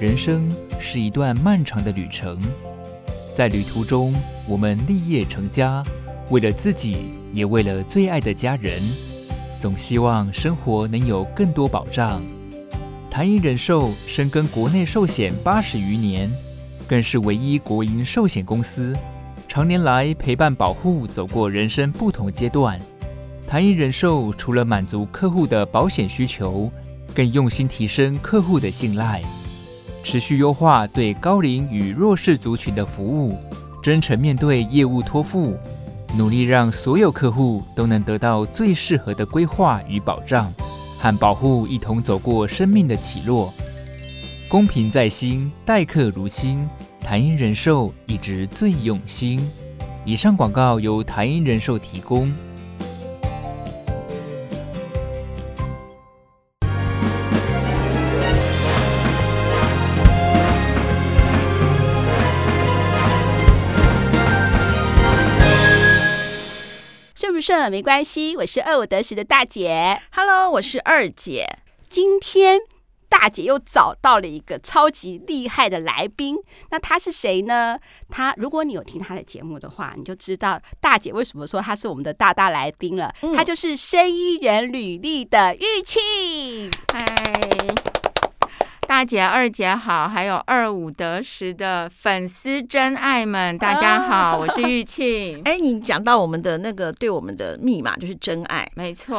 人生是一段漫长的旅程，在旅途中，我们立业成家，为了自己，也为了最爱的家人，总希望生活能有更多保障。台银人寿深耕国内寿险八十余年，更是唯一国营寿险公司，常年来陪伴保护走过人生不同阶段。台银人寿除了满足客户的保险需求，更用心提升客户的信赖。持续优化对高龄与弱势族群的服务，真诚面对业务托付，努力让所有客户都能得到最适合的规划与保障，和保护一同走过生命的起落。公平在心，待客如亲，台银人寿一直最用心。以上广告由台银人寿提供。这没关系，我是二五得十的大姐。Hello，我是二姐。今天大姐又找到了一个超级厉害的来宾，那他是谁呢？他如果你有听他的节目的话，你就知道大姐为什么说他是我们的大大来宾了。嗯、他就是生医人履历的玉庆。嗨。大姐、二姐好，还有二五得十的粉丝真爱们，大家好，我是玉庆。哎，你讲到我们的那个对我们的密码就是真爱，没错。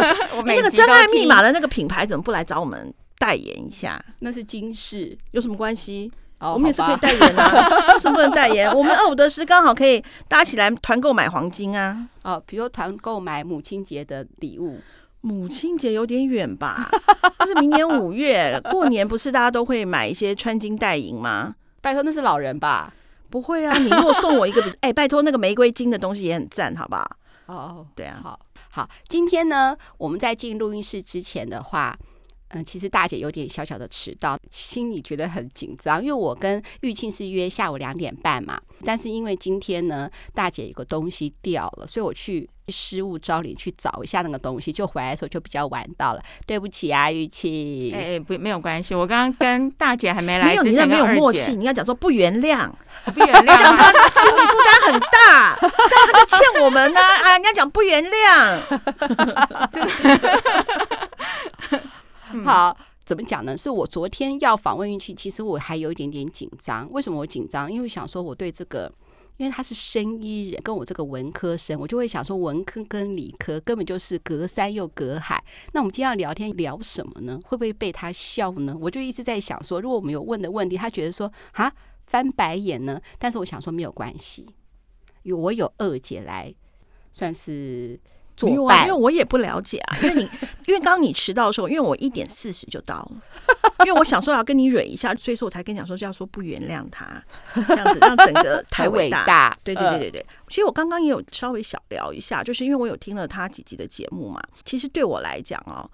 我那个真爱密码的那个品牌怎么不来找我们代言一下？那是金饰，有什么关系？哦、我们也是可以代言啊，为什么不能代言？我们二五得十刚好可以搭起来团购买黄金啊。哦，比如团购买母亲节的礼物。母亲节有点远吧？就是明年五月过年，不是大家都会买一些穿金戴银吗？拜托，那是老人吧？不会啊！你如果送我一个，哎、欸，拜托，那个玫瑰金的东西也很赞，好不好？哦，对啊，好，好。今天呢，我们在进录音室之前的话。嗯，其实大姐有点小小的迟到，心里觉得很紧张，因为我跟玉庆是约下午两点半嘛。但是因为今天呢，大姐有个东西掉了，所以我去失物招领去找一下那个东西，就回来的时候就比较晚到了。对不起啊，玉庆。哎哎，不，没有关系。我刚刚跟大姐还没来之前，没有，你那没有默契，你要讲说不原谅，不原谅，讲他心理负担很大，这样他就欠我们呢啊，啊！你要讲不原谅。好，怎么讲呢？是我昨天要访问运气，其实我还有一点点紧张。为什么我紧张？因为想说我对这个，因为他是生医人，跟我这个文科生，我就会想说文科跟理科根本就是隔山又隔海。那我们今天要聊天聊什么呢？会不会被他笑呢？我就一直在想说，如果我们有问的问题，他觉得说啊翻白眼呢？但是我想说没有关系，有我有二姐来算是。没有啊，因为我也不了解啊。因为你，因为刚刚你迟到的时候，因为我一点四十就到了，因为我想说要跟你蕊一下，所以说我才跟你讲说就要说不原谅他，这样子让整个太伟大。大对对对对对。其实我刚刚也有稍微小聊一下，就是因为我有听了他几集的节目嘛。其实对我来讲哦。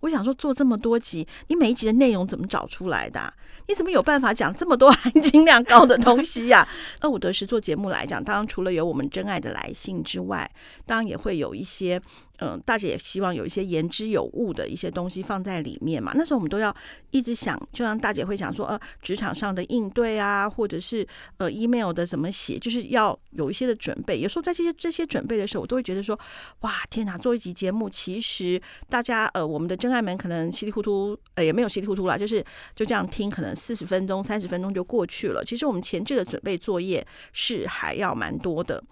我想说，做这么多集，你每一集的内容怎么找出来的？你怎么有办法讲这么多 含金量高的东西呀？那我得是做节目来讲，当然除了有我们真爱的来信之外，当然也会有一些。嗯，大姐也希望有一些言之有物的一些东西放在里面嘛。那时候我们都要一直想，就像大姐会想说，呃，职场上的应对啊，或者是呃，email 的怎么写，就是要有一些的准备。有时候在这些这些准备的时候，我都会觉得说，哇，天哪！做一集节目，其实大家呃，我们的真爱们可能稀里糊涂，呃，也没有稀里糊涂啦，就是就这样听，可能四十分钟、三十分钟就过去了。其实我们前置的准备作业是还要蛮多的。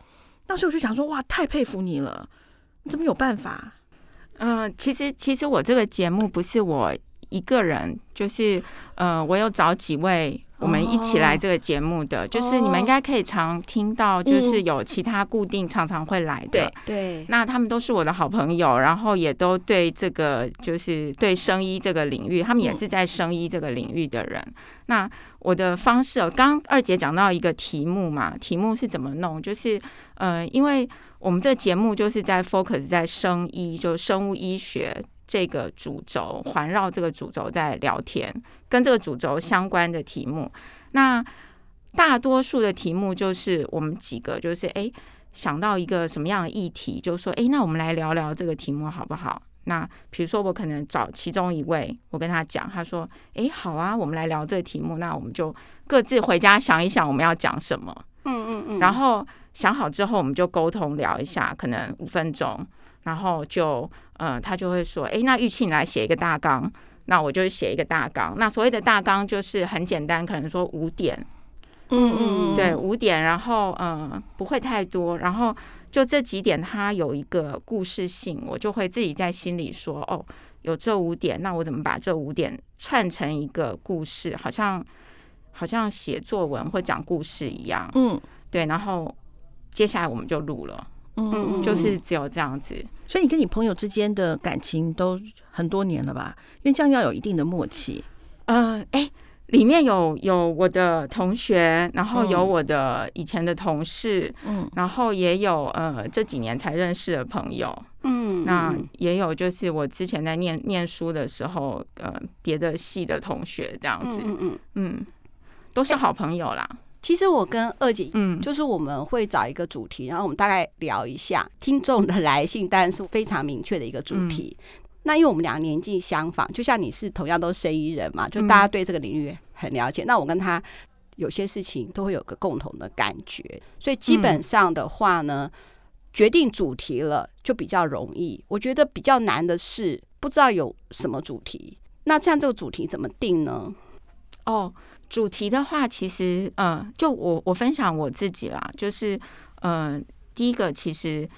那时我就想说，哇，太佩服你了。你怎么有办法？嗯、呃，其实其实我这个节目不是我一个人，就是呃，我有找几位我们一起来这个节目的，哦、就是你们应该可以常听到，就是有其他固定常常会来的，对、嗯、对。那他们都是我的好朋友，然后也都对这个就是对生医这个领域，他们也是在生医这个领域的人。嗯、那我的方式，刚二姐讲到一个题目嘛，题目是怎么弄？就是呃，因为。我们这个节目就是在 focus 在生医，就是生物医学这个主轴，环绕这个主轴在聊天，跟这个主轴相关的题目。那大多数的题目就是我们几个就是哎想到一个什么样的议题，就说哎，那我们来聊聊这个题目好不好？那比如说我可能找其中一位，我跟他讲，他说：“哎，好啊，我们来聊这个题目。”那我们就各自回家想一想我们要讲什么。嗯嗯嗯。然后想好之后，我们就沟通聊一下，可能五分钟。然后就呃，他就会说：“哎，那玉庆你来写一个大纲。”那我就写一个大纲。那所谓的大纲就是很简单，可能说五点。嗯嗯，对，五点。然后嗯、呃，不会太多。然后就这几点，它有一个故事性，我就会自己在心里说：“哦，有这五点，那我怎么把这五点串成一个故事？好像好像写作文或讲故事一样。”嗯，对。然后接下来我们就录了。嗯嗯，就是只有这样子。所以你跟你朋友之间的感情都很多年了吧？因为这样要有一定的默契。呃，哎，里面有有我的同学，然后有我的以前的同事，嗯，然后也有呃这几年才认识的朋友，嗯，那也有就是我之前在念念书的时候，呃，别的系的同学这样子，嗯嗯嗯，都是好朋友啦。其实我跟二姐，嗯，就是我们会找一个主题，然后我们大概聊一下听众的来信，当然是非常明确的一个主题。那因为我们俩年纪相仿，就像你是同样都是生意人嘛，就大家对这个领域很了解。那我跟他有些事情都会有个共同的感觉，所以基本上的话呢，决定主题了就比较容易。我觉得比较难的是不知道有什么主题。那像这个主题怎么定呢？哦。主题的话，其实，嗯、呃，就我我分享我自己啦，就是，嗯、呃，第一个，其实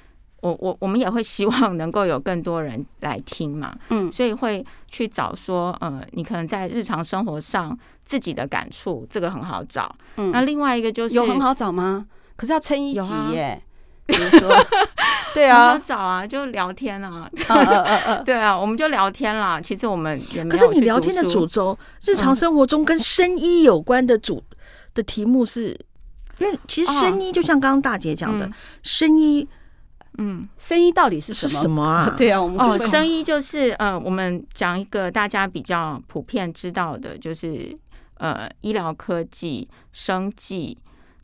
我我我们也会希望能够有更多人来听嘛，嗯，所以会去找说，呃，你可能在日常生活上自己的感触，这个很好找，嗯，那另外一个就是有很好找吗？可是要撑一集耶。比如说，对啊，找啊，就聊天啊，对啊，我们就聊天啦。其实我们也没有，可是你聊天的主轴，日常生活中跟生医有关的主的题目是，因为其实生医就像刚刚大姐讲的，生医，嗯，生医到底是什么？什么啊？对啊，我们哦，生医就是呃，我们讲一个大家比较普遍知道的，就是呃，医疗科技、生技。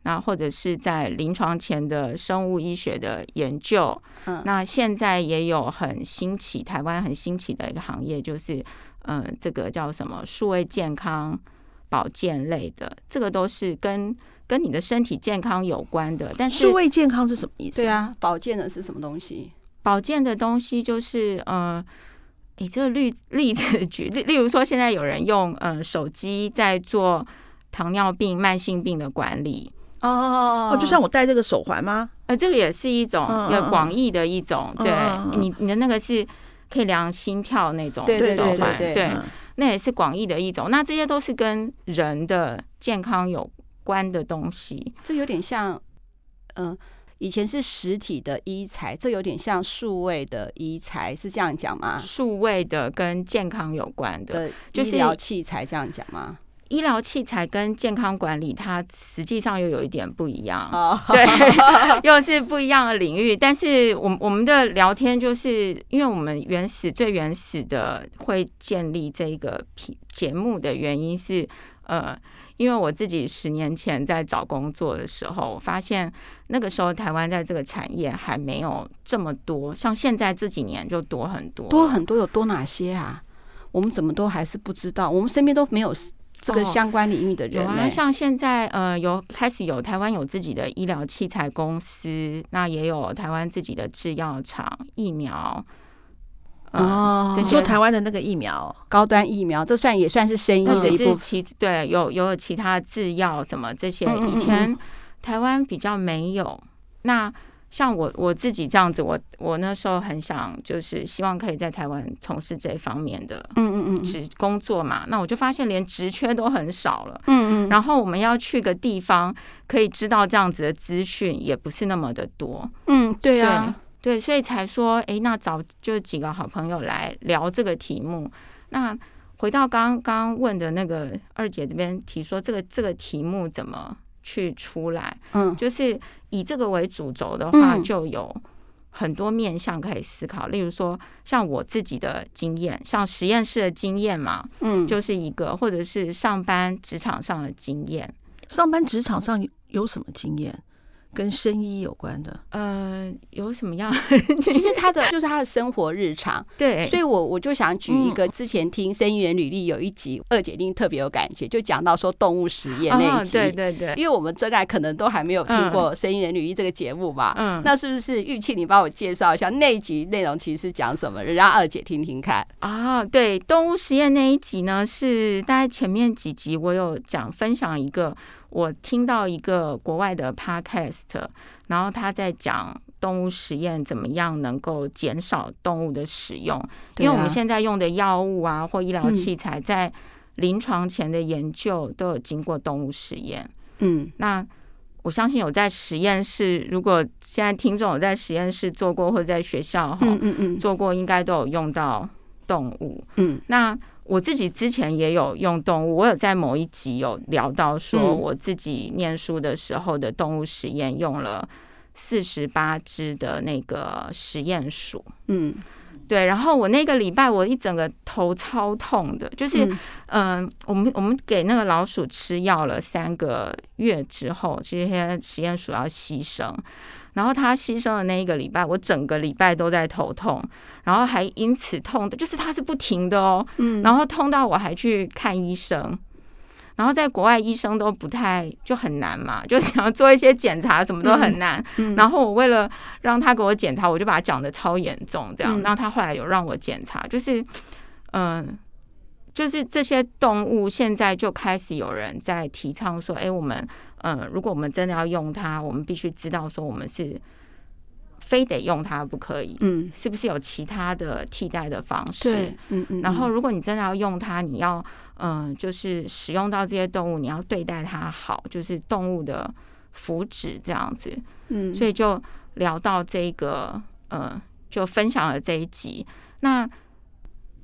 那或者是在临床前的生物医学的研究，嗯，那现在也有很新奇，台湾很新奇的一个行业，就是嗯，这个叫什么数位健康保健类的，这个都是跟跟你的身体健康有关的。但是数位健康是什么意思？对啊，保健的是什么东西？保健的东西就是嗯，你这个例例子举例，例如说现在有人用嗯手机在做糖尿病慢性病的管理。哦哦，就像我戴这个手环吗？呃，这个也是一种一个广义的一种，对你你的那个是可以量心跳那种手环，对，那也是广义的一种。那这些都是跟人的健康有关的东西。这有点像，嗯，以前是实体的医材，这有点像数位的医材，是这样讲吗？数位的跟健康有关的，就是医疗器材，这样讲吗？医疗器材跟健康管理，它实际上又有一点不一样，对，又是不一样的领域。但是，我我们的聊天就是，因为我们原始最原始的会建立这个节目的原因是，呃，因为我自己十年前在找工作的时候，发现那个时候台湾在这个产业还没有这么多，像现在这几年就多很多，多很多，有多哪些啊？我们怎么都还是不知道，我们身边都没有。这个相关领域的人、欸哦，有啊，像现在呃，有开始有台湾有自己的医疗器材公司，那也有台湾自己的制药厂、疫苗。哦，你说台湾的那个疫苗，高端疫苗，这算也算是生意的一部分。对，有有其他制药什么这些，以前台湾比较没有。那像我我自己这样子，我我那时候很想，就是希望可以在台湾从事这方面的，嗯嗯嗯，职工作嘛。那我就发现连职缺都很少了，嗯嗯。然后我们要去个地方，可以知道这样子的资讯，也不是那么的多。嗯，对啊，对，对，所以才说，哎，那找就几个好朋友来聊这个题目。那回到刚刚问的那个二姐这边提说，这个这个题目怎么？去出来，嗯，就是以这个为主轴的话，就有很多面向可以思考。例如说，像我自己的经验，像实验室的经验嘛，嗯，就是一个，或者是上班职场上的经验。上班职场上有什么经验？跟生医有关的，呃，有什么样？其实 他的就是他的生活日常，对，所以我我就想举一个，之前听生医人履历有一集，二姐一定特别有感觉，就讲到说动物实验那一集，对对对，因为我们真爱可能都还没有听过生医人履历这个节目吧，嗯，那是不是玉庆你帮我介绍一下那一集内容其实是讲什么，让二姐听听看啊？对，动物实验那一集呢，是大概前面几集我有讲分享一个。我听到一个国外的 podcast，然后他在讲动物实验怎么样能够减少动物的使用，因为我们现在用的药物啊或医疗器材，在临床前的研究都有经过动物实验。嗯，那我相信有在实验室，如果现在听众有在实验室做过或者在学校哈，嗯嗯嗯，做过，应该都有用到动物。嗯，那。我自己之前也有用动物，我有在某一集有聊到说，我自己念书的时候的动物实验用了四十八只的那个实验鼠，嗯，对，然后我那个礼拜我一整个头超痛的，就是，嗯，我们我们给那个老鼠吃药了三个月之后，这些实验鼠要牺牲。然后他牺牲的那一个礼拜，我整个礼拜都在头痛，然后还因此痛的，就是他是不停的哦，嗯，然后痛到我还去看医生，然后在国外医生都不太就很难嘛，就想要做一些检查，什么都很难。嗯，然后我为了让他给我检查，我就把他讲的超严重，这样。然后他后来有让我检查，就是嗯，就是这些动物现在就开始有人在提倡说，哎，我们。嗯，如果我们真的要用它，我们必须知道说我们是非得用它不可以。嗯，是不是有其他的替代的方式？嗯嗯。然后，如果你真的要用它，你要嗯，就是使用到这些动物，你要对待它好，就是动物的福祉这样子。嗯，所以就聊到这个，嗯，就分享了这一集。那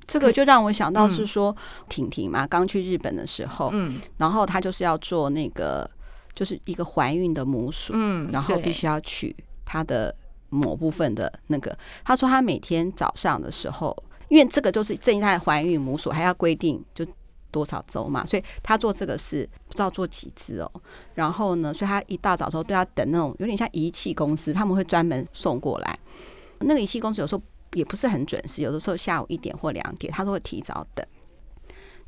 这个就让我想到是说，婷婷嘛，刚去日本的时候，嗯，然后她就是要做那个。就是一个怀孕的母鼠，嗯，然后必须要取它的某部分的那个。他说他每天早上的时候，因为这个就是正在怀孕母鼠，还要规定就多少周嘛，所以他做这个是不知道做几只哦。然后呢，所以他一大早时候都要等那种有点像仪器公司，他们会专门送过来。那个仪器公司有时候也不是很准时，有的时候下午一点或两点，他都会提早等。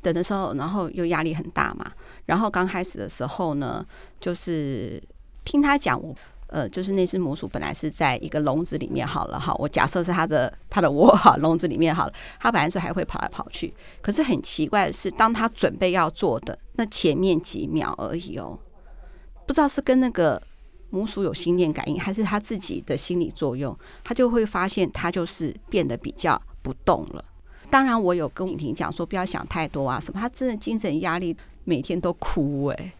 等的时候，然后又压力很大嘛。然后刚开始的时候呢，就是听他讲，我呃，就是那只母鼠本来是在一个笼子里面好了哈。我假设是它的它的窝哈，笼子里面好了。它本来是还会跑来跑去，可是很奇怪的是，当它准备要做的那前面几秒而已哦，不知道是跟那个母鼠有心电感应，还是它自己的心理作用，它就会发现它就是变得比较不动了。当然，我有跟婷婷讲说不要想太多啊，什么？他真的精神压力，每天都哭哎、欸，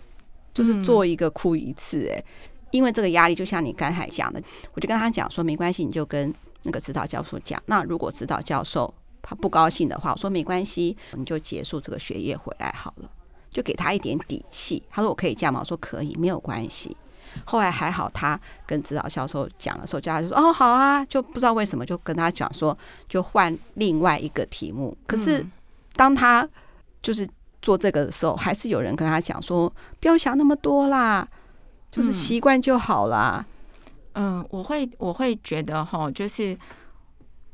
就是做一个哭一次哎、欸，因为这个压力，就像你刚才讲的，我就跟他讲说没关系，你就跟那个指导教授讲。那如果指导教授他不高兴的话，我说没关系，你就结束这个学业回来好了，就给他一点底气。他说我可以这样吗？我说可以，没有关系。后来还好，他跟指导教授讲的时候，教授就说：“哦，好啊。”就不知道为什么就跟他讲说，就换另外一个题目。可是当他就是做这个的时候，还是有人跟他讲说：“不要想那么多啦，就是习惯就好啦。”嗯，我会我会觉得哈，就是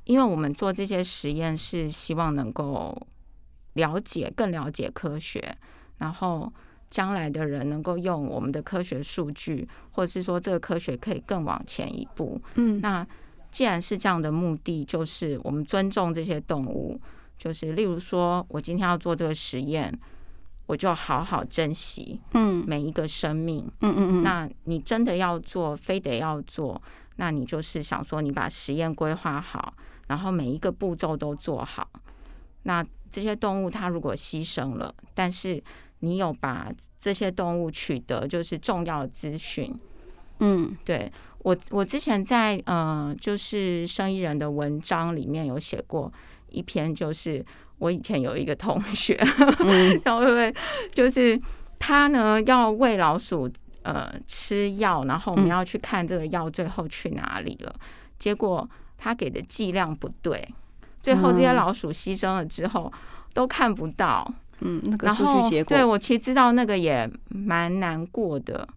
因为我们做这些实验是希望能够了解更了解科学，然后。将来的人能够用我们的科学数据，或者是说这个科学可以更往前一步。嗯，那既然是这样的目的，就是我们尊重这些动物，就是例如说我今天要做这个实验，我就好好珍惜嗯每一个生命。嗯嗯嗯。那你真的要做，非得要做，那你就是想说你把实验规划好，然后每一个步骤都做好。那这些动物它如果牺牲了，但是你有把这些动物取得就是重要的资讯，嗯，对我我之前在呃就是生意人的文章里面有写过一篇，就是我以前有一个同学，嗯，然后因为就是他呢要喂老鼠呃吃药，然后我们要去看这个药最后去哪里了，结果他给的剂量不对，最后这些老鼠牺牲了之后都看不到。嗯，那个数据结果，对，我其实知道那个也蛮难过的。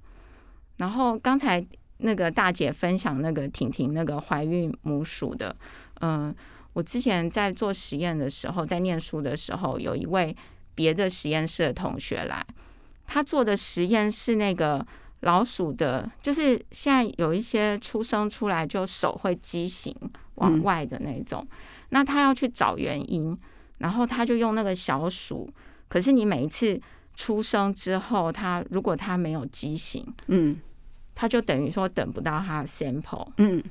然后刚才那个大姐分享那个婷婷那个怀孕母鼠的，嗯、呃，我之前在做实验的时候，在念书的时候，有一位别的实验室的同学来，他做的实验是那个老鼠的，就是现在有一些出生出来就手会畸形往外的那种，嗯、那他要去找原因，然后他就用那个小鼠，可是你每一次出生之后，他如果他没有畸形，嗯。他就等于说等不到他的 sample，嗯，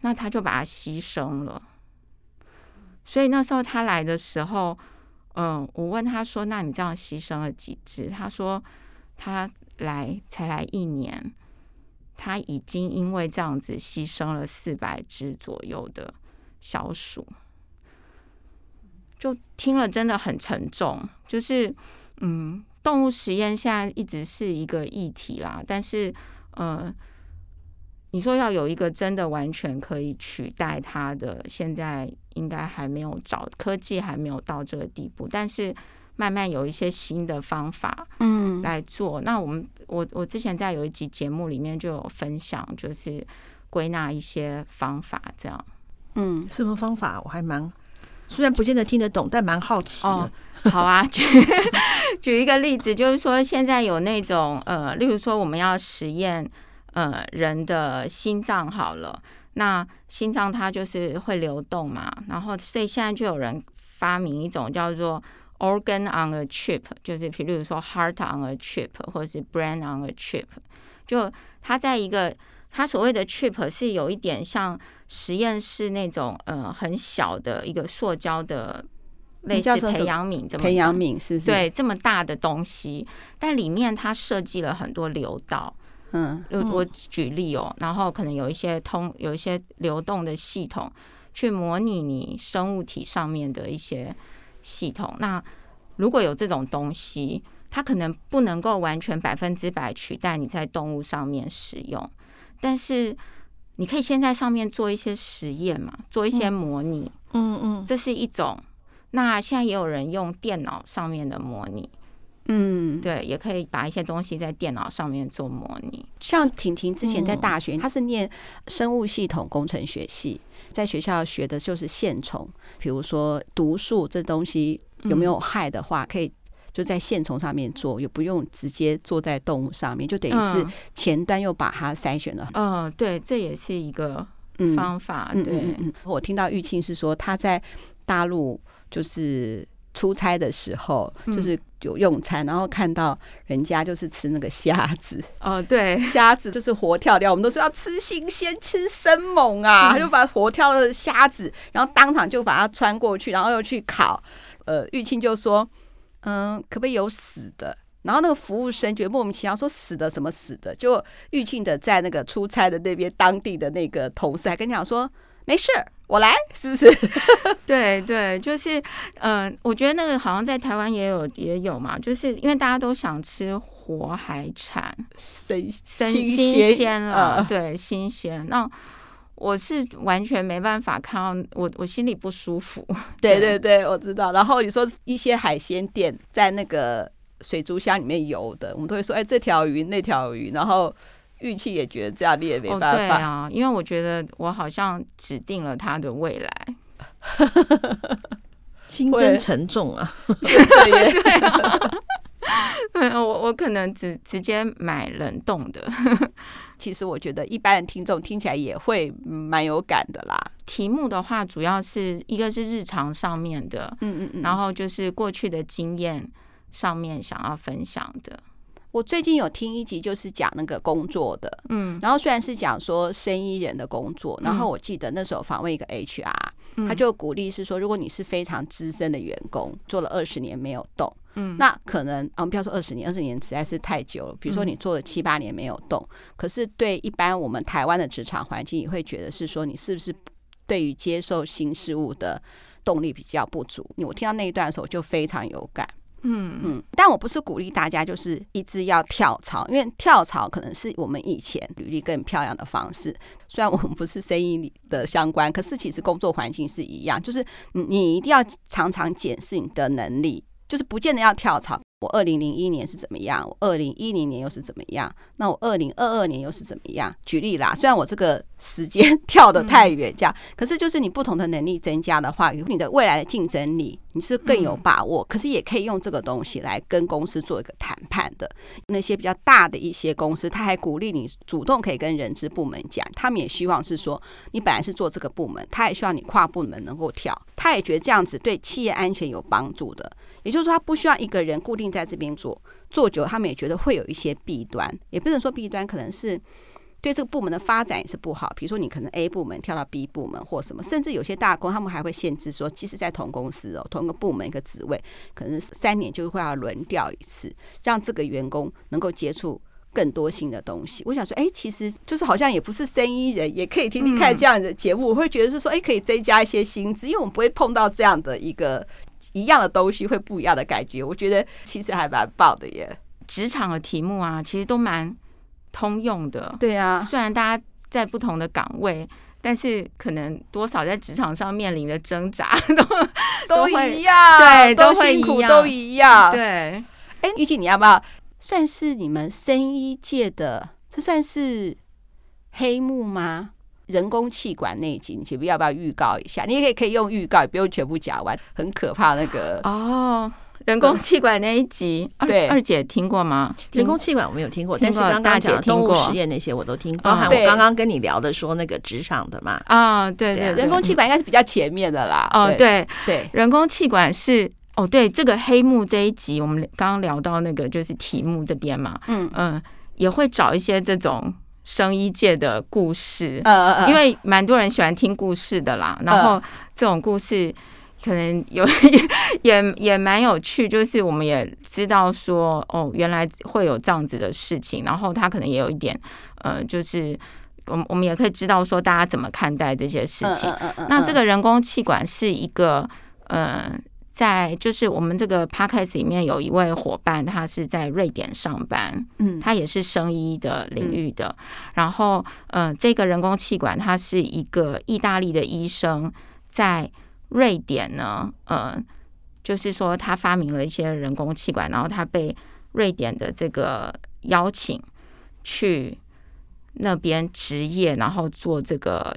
那他就把它牺牲了。所以那时候他来的时候，嗯，我问他说：“那你这样牺牲了几只？”他说：“他来才来一年，他已经因为这样子牺牲了四百只左右的小鼠。”就听了真的很沉重，就是嗯。动物实验现在一直是一个议题啦，但是，呃，你说要有一个真的完全可以取代它的，现在应该还没有找，科技还没有到这个地步。但是慢慢有一些新的方法，嗯，来做。嗯、那我们，我我之前在有一集节目里面就有分享，就是归纳一些方法，这样。嗯，什么方法？我还蛮。虽然不见得听得懂，但蛮好奇的。哦，好啊，举举一个例子，就是说现在有那种呃，例如说我们要实验呃人的心脏好了，那心脏它就是会流动嘛，然后所以现在就有人发明一种叫做 organ on a chip，就是比如说 heart on a chip 或是 brain on a chip，就它在一个。它所谓的 chip 是有一点像实验室那种呃很小的一个塑胶的类似培养皿，这么培养皿是不是？对，这么大的东西，但里面它设计了很多流道。嗯，我我举例哦，然后可能有一些通有一些流动的系统，去模拟你生物体上面的一些系统。那如果有这种东西，它可能不能够完全百分之百取代你在动物上面使用。但是你可以先在上面做一些实验嘛，做一些模拟，嗯嗯，这是一种。那现在也有人用电脑上面的模拟，嗯，对，也可以把一些东西在电脑上面做模拟。像婷婷之前在大学，她是念生物系统工程学系，在学校学的就是线虫，比如说毒素这东西有没有害的话，可以。就在线虫上面做，也不用直接坐在动物上面，就等于是前端又把它筛选了。嗯、呃，对，这也是一个方法。嗯、对、我听到玉庆是说他在大陆就是出差的时候，就是有用餐，然后看到人家就是吃那个虾子。哦、呃，对，虾子就是活跳跳，我们都说要吃新鲜、吃生猛啊，他就把活跳的虾子，然后当场就把它穿过去，然后又去烤。呃，玉庆就说。嗯，可不可以有死的？然后那个服务生觉得莫名其妙，说死的什么死的？就玉庆的在那个出差的那边当地的那个同事还跟你讲说没事，我来，是不是？对对，就是嗯，我觉得那个好像在台湾也有也有嘛，就是因为大家都想吃活海产，生新新鲜了，对，新鲜那。我是完全没办法看到我，我心里不舒服。对对对，我知道。然后你说一些海鲜店在那个水族箱里面游的，我们都会说：“哎，这条鱼，那条鱼。”然后玉器也觉得这样，你也没办法。哦，对啊，因为我觉得我好像指定了他的未来，心真沉重啊！对对啊，我我可能直直接买冷冻的。其实我觉得一般的听众听起来也会蛮有感的啦。题目的话，主要是一个是日常上面的，嗯嗯嗯，然后就是过去的经验上面想要分享的。我最近有听一集，就是讲那个工作的，嗯，然后虽然是讲说生意人的工作，然后我记得那时候访问一个 HR，他就鼓励是说，如果你是非常资深的员工，做了二十年没有动。嗯，那可能啊，不要说二十年，二十年实在是太久了。比如说你做了七八年没有动，可是对一般我们台湾的职场环境，也会觉得是说你是不是对于接受新事物的动力比较不足？我听到那一段的时候就非常有感。嗯嗯，但我不是鼓励大家就是一直要跳槽，因为跳槽可能是我们以前履历更漂亮的方式。虽然我们不是生意的相关，可是其实工作环境是一样，就是你一定要常常检视你的能力。就是不见得要跳槽，我二零零一年是怎么样？我二零一零年又是怎么样？那我二零二二年又是怎么样？举例啦，虽然我这个时间 跳得太远，这样，可是就是你不同的能力增加的话，有你的未来的竞争力，你是更有把握。可是也可以用这个东西来跟公司做一个谈判的。那些比较大的一些公司，他还鼓励你主动可以跟人资部门讲，他们也希望是说，你本来是做这个部门，他也希望你跨部门能够跳，他也觉得这样子对企业安全有帮助的。也就是说，他不需要一个人固定在这边做，做久，他们也觉得会有一些弊端，也不能说弊端，可能是对这个部门的发展也是不好。比如说，你可能 A 部门跳到 B 部门或什么，甚至有些大公他们还会限制说，即使在同公司哦，同一个部门一个职位，可能三年就会要轮调一次，让这个员工能够接触更多新的东西。我想说，哎，其实就是好像也不是生意人，也可以听听看这样的节目，我会觉得是说，哎，可以增加一些薪资，因为我们不会碰到这样的一个。一样的东西会不一样的感觉，我觉得其实还蛮棒的耶。职场的题目啊，其实都蛮通用的。对啊，虽然大家在不同的岗位，但是可能多少在职场上面临的挣扎 都都一样，对，都辛苦都一样。对，哎，玉静，你要不要算是你们生医界的？这算是黑幕吗？人工气管那一集，你前面要不要预告一下？你也可以可以用预告，也不用全部讲完。很可怕那个 哦，人工气管那一集，对，二姐听过吗？人工气管我没有听过，但是刚刚讲动物实验那些我都听，包含我刚刚跟你聊的说那个职场的嘛。啊，对对，人工气管应该是比较前面的啦。哦，对对，人工气管是哦，对，这个黑幕这一集，我们刚刚聊到那个就是题目这边嘛，嗯嗯，也会找一些这种。生医界的故事，呃，因为蛮多人喜欢听故事的啦。然后这种故事可能有 也也蛮有趣，就是我们也知道说，哦，原来会有这样子的事情。然后他可能也有一点，呃，就是我我们也可以知道说，大家怎么看待这些事情。那这个人工气管是一个，呃。在就是我们这个 podcast 里面有一位伙伴，他是在瑞典上班，嗯，他也是生医的领域的。然后，呃，这个人工气管，他是一个意大利的医生，在瑞典呢，呃，就是说他发明了一些人工气管，然后他被瑞典的这个邀请去那边执业，然后做这个。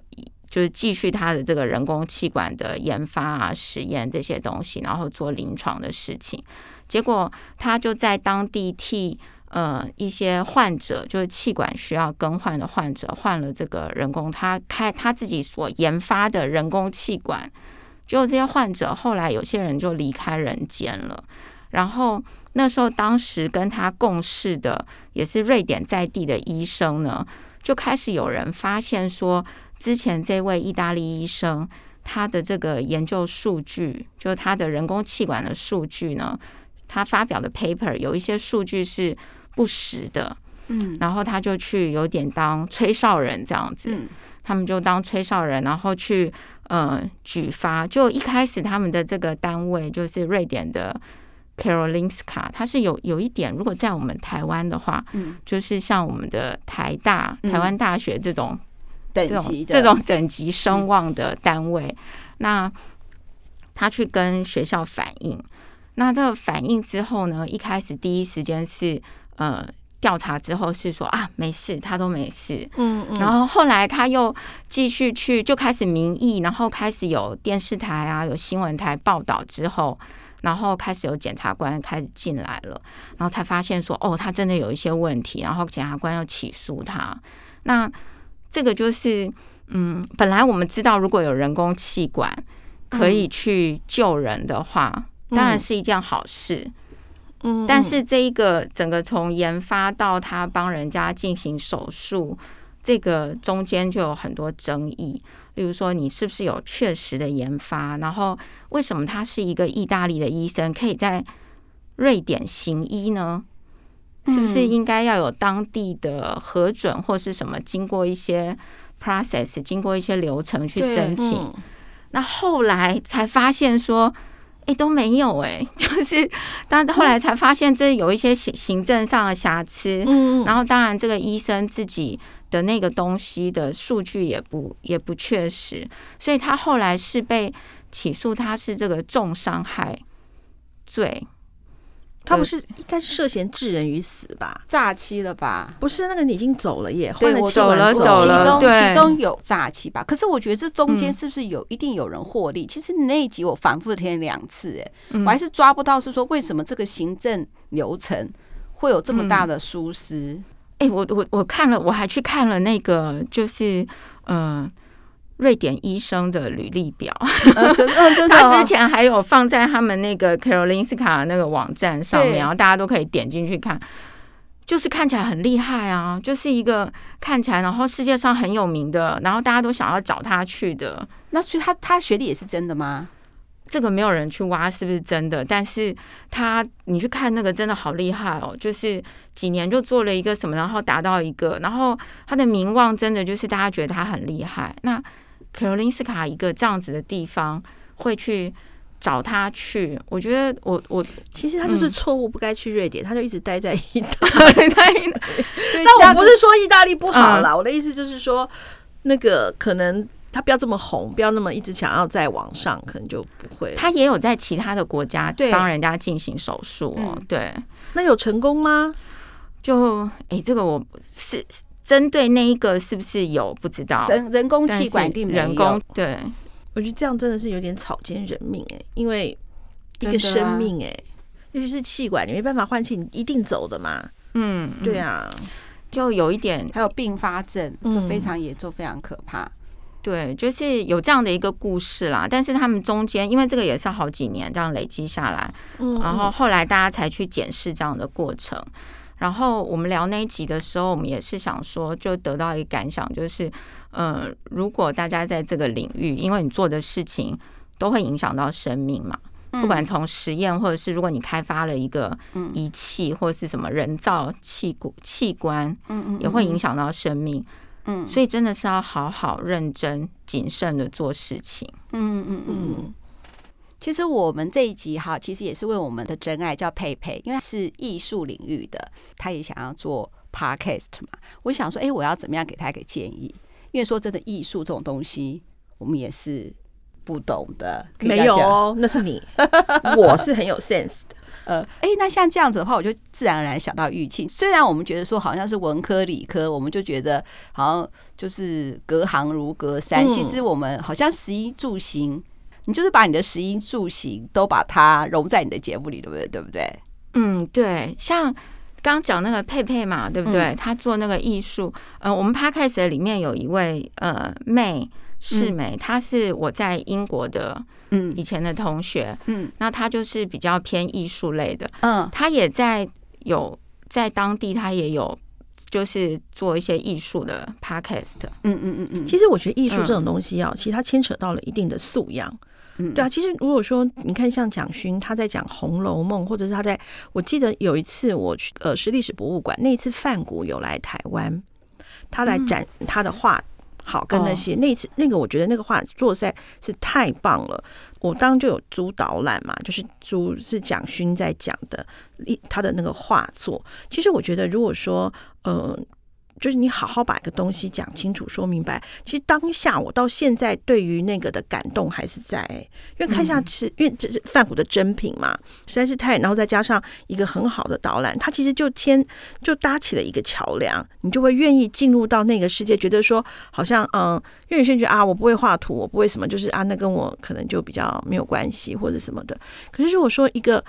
就是继续他的这个人工气管的研发啊、实验这些东西，然后做临床的事情。结果他就在当地替呃一些患者，就是气管需要更换的患者换了这个人工，他开他自己所研发的人工气管。结果这些患者后来有些人就离开人间了。然后那时候当时跟他共事的也是瑞典在地的医生呢，就开始有人发现说。之前这位意大利医生，他的这个研究数据，就他的人工气管的数据呢，他发表的 paper 有一些数据是不实的，嗯，然后他就去有点当吹哨人这样子，嗯，他们就当吹哨人，然后去呃举发，就一开始他们的这个单位就是瑞典的 Karolinska，它是有有一点，如果在我们台湾的话，嗯，就是像我们的台大、台湾大学这种。等级的。这种等级声望的单位，那他去跟学校反映，那这个反映之后呢，一开始第一时间是呃调查之后是说啊没事，他都没事，嗯嗯，然后后来他又继续去就开始民意，然后开始有电视台啊有新闻台报道之后，然后开始有检察官开始进来了，然后才发现说哦他真的有一些问题，然后检察官要起诉他，那。这个就是，嗯，本来我们知道，如果有人工气管可以去救人的话，嗯、当然是一件好事。嗯，但是这一个整个从研发到他帮人家进行手术，这个中间就有很多争议。例如说，你是不是有确实的研发？然后，为什么他是一个意大利的医生，可以在瑞典行医呢？是不是应该要有当地的核准或是什么，经过一些 process，经过一些流程去申请？嗯、那后来才发现说，哎、欸，都没有哎、欸，就是，但后来才发现这有一些行行政上的瑕疵。嗯，然后当然这个医生自己的那个东西的数据也不也不确实，所以他后来是被起诉，他是这个重伤害罪。他不是应该是涉嫌致人于死吧？诈欺了吧？不是，那个你已经走了耶，对，换了我走了走走了其中其中有诈欺吧？可是我觉得这中间嗯是不是有一定有人获利？其实你那一集我反复听两次，哎，嗯我还是抓不到是说为什么这个行政流程会有这么大的疏失。哎、我我我看了，我还去看了那个，就是呃，瑞典医生的履历表，呃，真的真的哦，他之前还有放在他们那个 Karolinska 那个网站上面，然后大家都可以点进去看，就是看起来很厉害啊，就是一个看起来然后世界上很有名的，然后大家都想要找他去的。那所以他他学历也是真的吗？这个没有人去挖是不是真的，但是他你去看那个真的好厉害哦，就是几年就做了一个什么，然后达到一个，然后他的名望真的就是大家觉得他很厉害。那 Karolinska 一个这样子的地方会去找他去，我觉得我我其实他就是错误，不该去瑞典，他就一直待在意大利。对，但我不是说意大利不好啦，我的意思就是说，那个可能。他不要这么红，不要那么一直想要在网上，可能就不会。他也有在其他的国家帮人家进行手术哦，嗯对，那有成功吗？就哎，这个我是针对那一个是不是有不知道？人人工气管定人工对，我觉得这样真的是有点草菅人命哎、因为一个生命哎、尤其是气管，你没办法换气，你一定走的嘛。嗯，嗯对，啊，就有一点还有并发症，嗯就非常严重，非常可怕。对，就是有这样的一个故事啦。但是他们中间，因为这个也是好几年这样累积下来，嗯，然后后来大家才去检视这样的过程。然后我们聊那一集的时候，我们也是想说，就得到一个感想，就是，呃，如果大家在这个领域，因为你做的事情都会影响到生命嘛，不管从实验，或者是如果你开发了一个仪器，或者是什么人造器骨器官，嗯嗯，也会影响到生命。嗯，所以真的是要好好认真、谨慎的做事情。嗯嗯嗯嗯。其实我们这一集哈，其实也是为我们的真爱叫佩佩，因为是艺术领域的，他也想要做 podcast 嘛。我想说，哎，我要怎么样给他一个建议？因为说真的，艺术这种东西，我们也是不懂的。没有哦，那是你，我是很有 sense 的。呃，哎，那像这样子的话，我就自然而然想到玉庆。虽然我们觉得说好像是文科理科，我们就觉得好像就是隔行如隔山。嗯其实我们好像食衣住行，你就是把你的食衣住行都把它融在你的节目里，对不对？对不对？嗯，对，像刚刚讲那个佩佩嘛，对不对？嗯他做那个艺术，呃，我们 podcast 里面有一位呃妹世美，她是我在英国的嗯以前的同学，嗯那她就是比较偏艺术类的，嗯她也在有在当地，她也有就是做一些艺术的 podcast。嗯嗯嗯嗯，其实我觉得艺术这种东西啊，其实它牵扯到了一定的素养。嗯对啊，其实如果说你看像蒋勋他在讲《红楼梦》，或者是他在我记得有一次我去呃是历史博物馆，那一次范谷有来台湾，他来展他的画。好，跟那些、哦那一次那个，我觉得那个画做实在是太棒了。我当就有租导览嘛，就是租是蒋勋在讲的，一他的那个画作。其实我觉得，如果说呃。就是你好好把一个东西讲清楚、说明白。其实当下我到现在对于那个的感动还是在、欸，因为看下去，因为这是范谷的珍品嘛，实在是太，然后再加上一个很好的导览，它其实就牵就搭起了一个桥梁，你就会愿意进入到那个世界，觉得说好像嗯，因为有些人觉得啊，我不会画图，我不会什么，就是啊，那跟我可能就比较没有关系或者什么的。可是如果说一个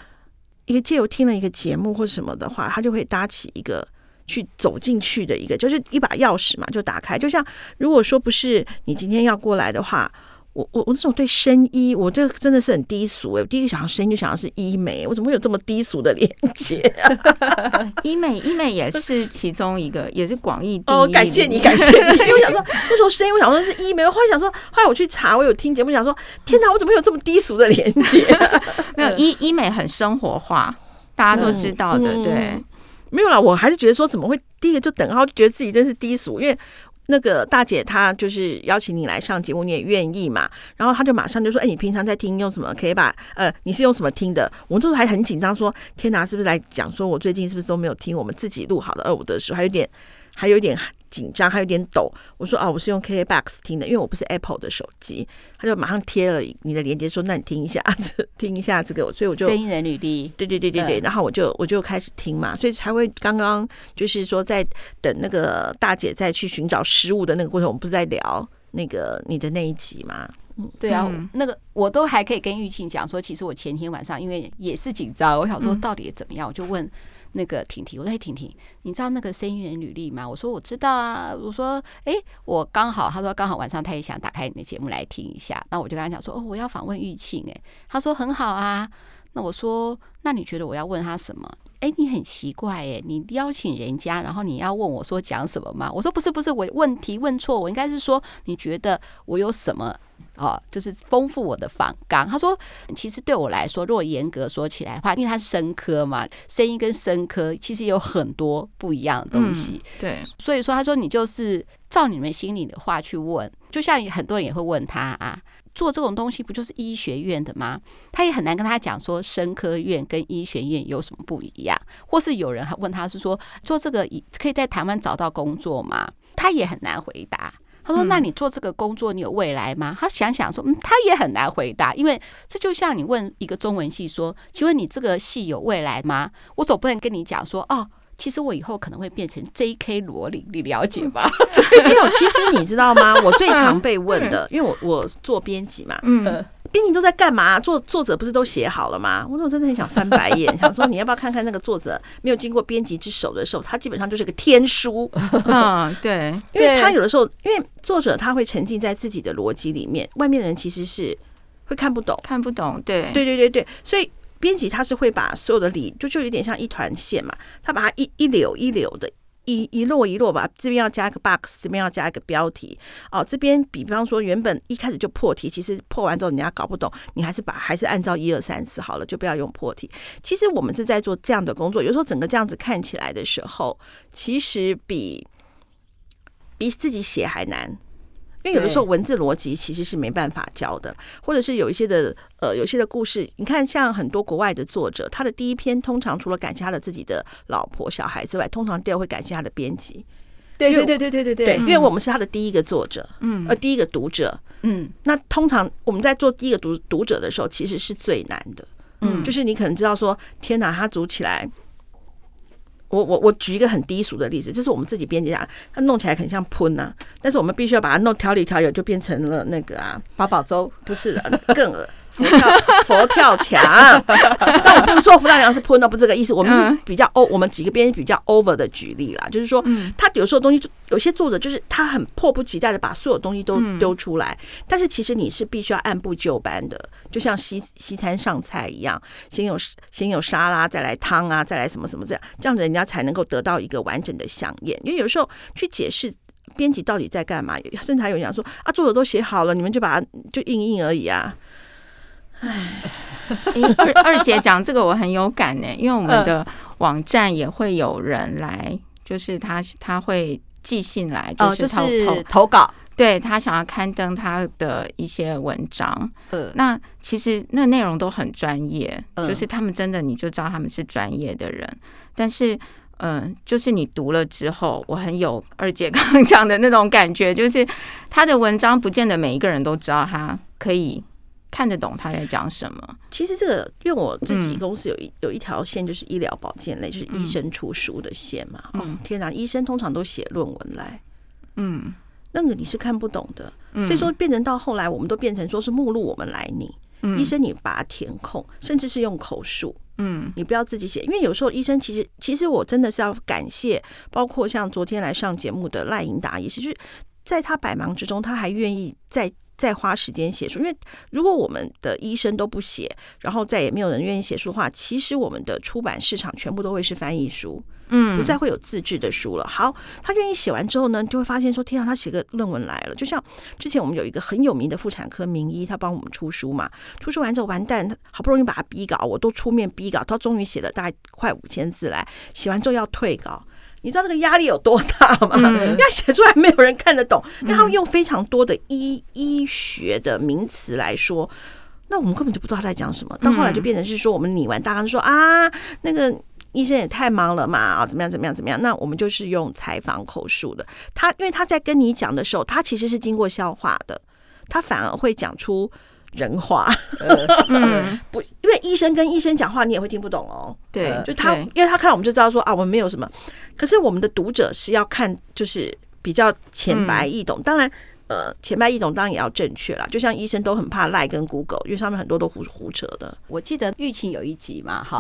一个借由听了一个节目或什么的话，他就会搭起一个。去走进去的一个，就是一把钥匙嘛，就打开。就像如果说不是你今天要过来的话，我我我这种对声医，我这真的是很低俗哎、欸。我第一个想到声音就想到是医美，我怎么会有这么低俗的连接、啊？医美医美也是其中一个，也是广义。哦，感谢你，感谢你。因为我想说那时候声音，我想说是医美，后来想说，后来我去查，我有听节目，想说天哪，我怎么有这么低俗的连接、啊？没有医医美很生活化，大家都知道的，嗯、对。没有啦，我还是觉得说怎么会第一个就等号，就觉得自己真是低俗，因为那个大姐她就是邀请你来上节目，你也愿意嘛，然后她就马上就说：“哎，你平常在听用什么？可以把呃，你是用什么听的？”我那时候还很紧张，说：“天哪，是不是来讲说我最近是不是都没有听我们自己录好的二五得十？还有点还有点紧张，还有点抖。我说啊，我是用 KKBOX 听的，因为我不是 Apple 的手机。他就马上贴了你的链接，说那你听一下，听一下这个。所以我就声音人履历，对对对对对。然后我就我就开始听嘛，所以才会刚刚就是说在等那个大姐再去寻找失物的那个过程，我们不是在聊那个你的那一集吗？嗯，对啊，嗯、那个我都还可以跟玉庆讲说，其实我前天晚上因为也是紧张，我想说到底怎么样，嗯、我就问那个婷婷，我说婷婷，你知道那个声音人履历吗？我说我知道啊，我说哎，我刚好，他说刚好晚上他也想打开你的节目来听一下，那我就跟他讲说，哦，我要访问玉庆，哎，他说很好啊，那我说那你觉得我要问他什么？哎，你很奇怪哎，你邀请人家，然后你要问我说讲什么吗？我说不是不是，我问题问错，我应该是说你觉得我有什么？哦，就是丰富我的访纲。他说，其实对我来说，如果严格说起来的话，因为他是声科嘛，声音跟声科其实有很多不一样的东西。嗯、对，所以说他说你就是照你们心里的话去问，就像很多人也会问他啊，做这种东西不就是医学院的吗？他也很难跟他讲说声科院跟医学院有什么不一样，或是有人还问他是说做这个可以在台湾找到工作吗？他也很难回答。他说：“那你做这个工作，你有未来吗？”他想想说：“嗯，他也很难回答，因为这就像你问一个中文系说：‘请问你这个系有未来吗？’我总不能跟你讲说：‘哦，其实我以后可能会变成 J.K. 罗琳，你了解吗？’ 没有，其实你知道吗？我最常被问的，因为我我做编辑嘛，嗯。”编辑都在干嘛？作作者不是都写好了吗？我说我真的很想翻白眼，想说你要不要看看那个作者没有经过编辑之手的时候，他基本上就是个天书。嗯，对，因为他有的时候，因为作者他会沉浸在自己的逻辑里面，外面的人其实是会看不懂，看不懂。对，对，对，对，对。所以编辑他是会把所有的理，就就有点像一团线嘛，他把它一一绺一绺的。一一摞一摞吧，这边要加一个 box，这边要加一个标题。哦，这边比方说原本一开始就破题，其实破完之后人家搞不懂，你还是把还是按照一二三四好了，就不要用破题。其实我们是在做这样的工作，有时候整个这样子看起来的时候，其实比比自己写还难。因为有的时候文字逻辑其实是没办法教的，或者是有一些的呃，有些的故事，你看像很多国外的作者，他的第一篇通常除了感谢他的自己的老婆小孩之外，通常第二会感谢他的编辑。对对对对对对对，因为我们是他的第一个作者，嗯，呃，第一个读者，嗯，那通常我们在做第一个读读者的时候，其实是最难的，嗯，就是你可能知道说，天哪，他读起来。我我我举一个很低俗的例子，这是我们自己编辑啊，它弄起来很像喷呐，但是我们必须要把它弄调理调理，就变成了那个啊八宝粥，不是的，更恶。佛跳佛跳墙，但我不是说佛跳墙是喷的，不是这个意思。我们是比较 o，我们几个编辑比较 over 的举例啦，就是说，他有时候东西，有些作者就是他很迫不及待的把所有东西都丢出来，但是其实你是必须要按部就班的，就像西西餐上菜一样，先有先有沙拉，再来汤啊，再来什么什么这样，这样子人家才能够得到一个完整的饗宴。因为有时候去解释编辑到底在干嘛，甚至还有人讲说啊，作者都写好了，你们就把它就印印而已啊。哎，二二姐讲这个我很有感呢，因为我们的网站也会有人来，就是他他会寄信来，就是投、就是、投稿，对他想要刊登他的一些文章。呃，那其实那内容都很专业，就是他们真的你就知道他们是专业的人。但是，嗯，就是你读了之后，我很有二姐 刚刚讲的那种感觉，就是他的文章不见得每一个人都知道他可以。看得懂他在讲什么？其实这个，因为我自己公司有一有一条线，就是医疗保健类，就是医生出书的线嘛。哦，天哪，医生通常都写论文来，嗯，那个你是看不懂的。所以说，变成到后来，我们都变成说是目录我们来拟，医生你把它填空，甚至是用口述，嗯，你不要自己写，因为有时候医生其实，其实我真的是要感谢，包括像昨天来上节目的赖盈达医师，就是在他百忙之中，他还愿意在。再花时间写书，因为如果我们的医生都不写，然后再也没有人愿意写书的话，其实我们的出版市场全部都会是翻译书，嗯，不再会有自制的书了。好，他愿意写完之后呢，就会发现说，天啊，他写个论文来了。就像之前我们有一个很有名的妇产科名医，他帮我们出书嘛，出书完之后完蛋，他好不容易把他逼稿，我都出面逼稿，他终于写了大概快五千字来，写完之后要退稿。你知道这个压力有多大吗？因为写出来没有人看得懂，那他们用非常多的医医学的名词来说，那我们根本就不知道他在讲什么。到后来就变成是说，我们拟完大纲说啊，那个医生也太忙了嘛，啊，怎么样怎么样怎么样？那我们就是用采访口述的。他因为他在跟你讲的时候，他其实是经过消化的，他反而会讲出人话。嗯，不，因为医生跟医生讲话，你也会听不懂哦。对，就他，因为他看我们就知道说啊，我们没有什么。可是我们的读者是要看，就是比较浅白易懂。当然。呃，浅白易懂当然也要正确啦，就像医生都很怕赖跟 Google，因为上面很多都胡胡扯的。我记得玉琴有一集嘛，哈，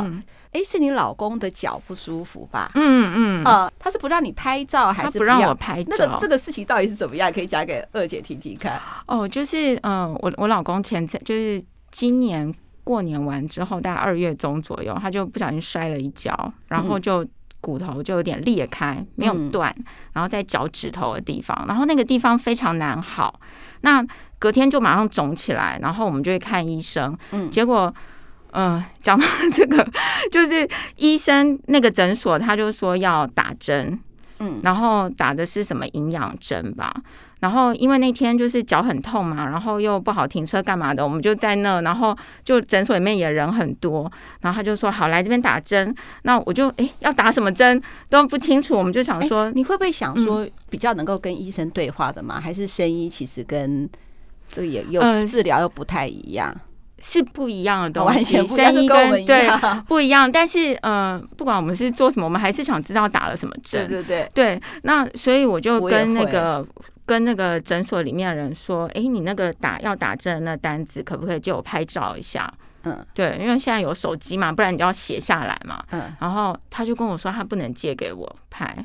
哎、嗯，是你老公的脚不舒服吧？嗯嗯，呃，他是不让你拍照，还是不，不让我拍照？那个这个事情到底是怎么样？可以讲给二姐听听看。哦，就是嗯、呃，我我老公前次就是今年过年完之后，大概二月中左右，他就不小心摔了一跤，然后就。嗯骨头就有点裂开，没有断，然后在脚趾头的地方，然后那个地方非常难好。那隔天就马上肿起来，然后我们就会看医生。嗯，结果，嗯、呃，讲到 这个，就是医生那个诊所，他就说要打针。嗯，然后打的是什么营养针吧？然后因为那天就是脚很痛嘛，然后又不好停车干嘛的，我们就在那，然后就诊所里面也人很多，然后他就说好，来这边打针。那我就哎要打什么针都不清楚，我们就想说你会不会想说比较能够跟医生对话的嘛？还是生医其实跟这个也又治疗又不太一样？是不一样的东西，完全不一样，跟对，不一样。但是，嗯、呃，不管我们是做什么，我们还是想知道打了什么针。对对对，对。那所以我就跟那个跟那个诊所里面的人说：“哎，你那个打要打针的那单子，可不可以借我拍照一下？”嗯，对，因为现在有手机嘛，不然你就要写下来嘛。嗯。然后他就跟我说，他不能借给我拍。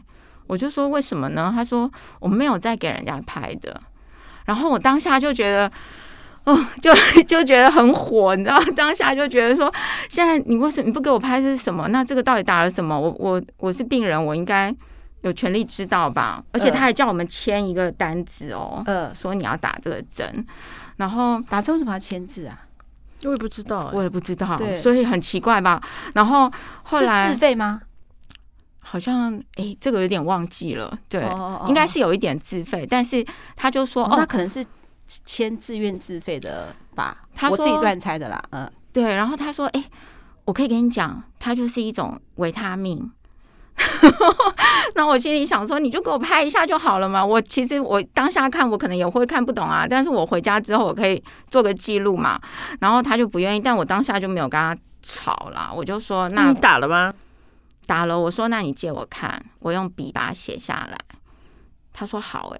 我就说为什么呢？他说我没有在给人家拍的。然后我当下就觉得。哦，就 就觉得很火，你知道，当下就觉得说，现在你为什么你不给我拍是什么？那这个到底打了什么？我我我是病人，我应该有权利知道吧？而且他还叫我们签一个单子哦，呃，说你要打这个针，然后打针为什么要签字啊？我也不知道，我也不知道，所以很奇怪吧？然后后来是自费吗？好像哎、欸，这个有点忘记了，对，应该是有一点自费，但是他就说，哦，那可能是。签自愿自费的吧，他说我自己乱猜的啦。嗯，对。然后他说：“哎、欸，我可以跟你讲，它就是一种维他命。”那我心里想说：“你就给我拍一下就好了嘛。”我其实我当下看，我可能也会看不懂啊。但是我回家之后，我可以做个记录嘛。然后他就不愿意，但我当下就没有跟他吵啦。我就说：“那你打了吗？”打了。我说：“那你借我看，我用笔把它写下来。”他说：“好。”哎。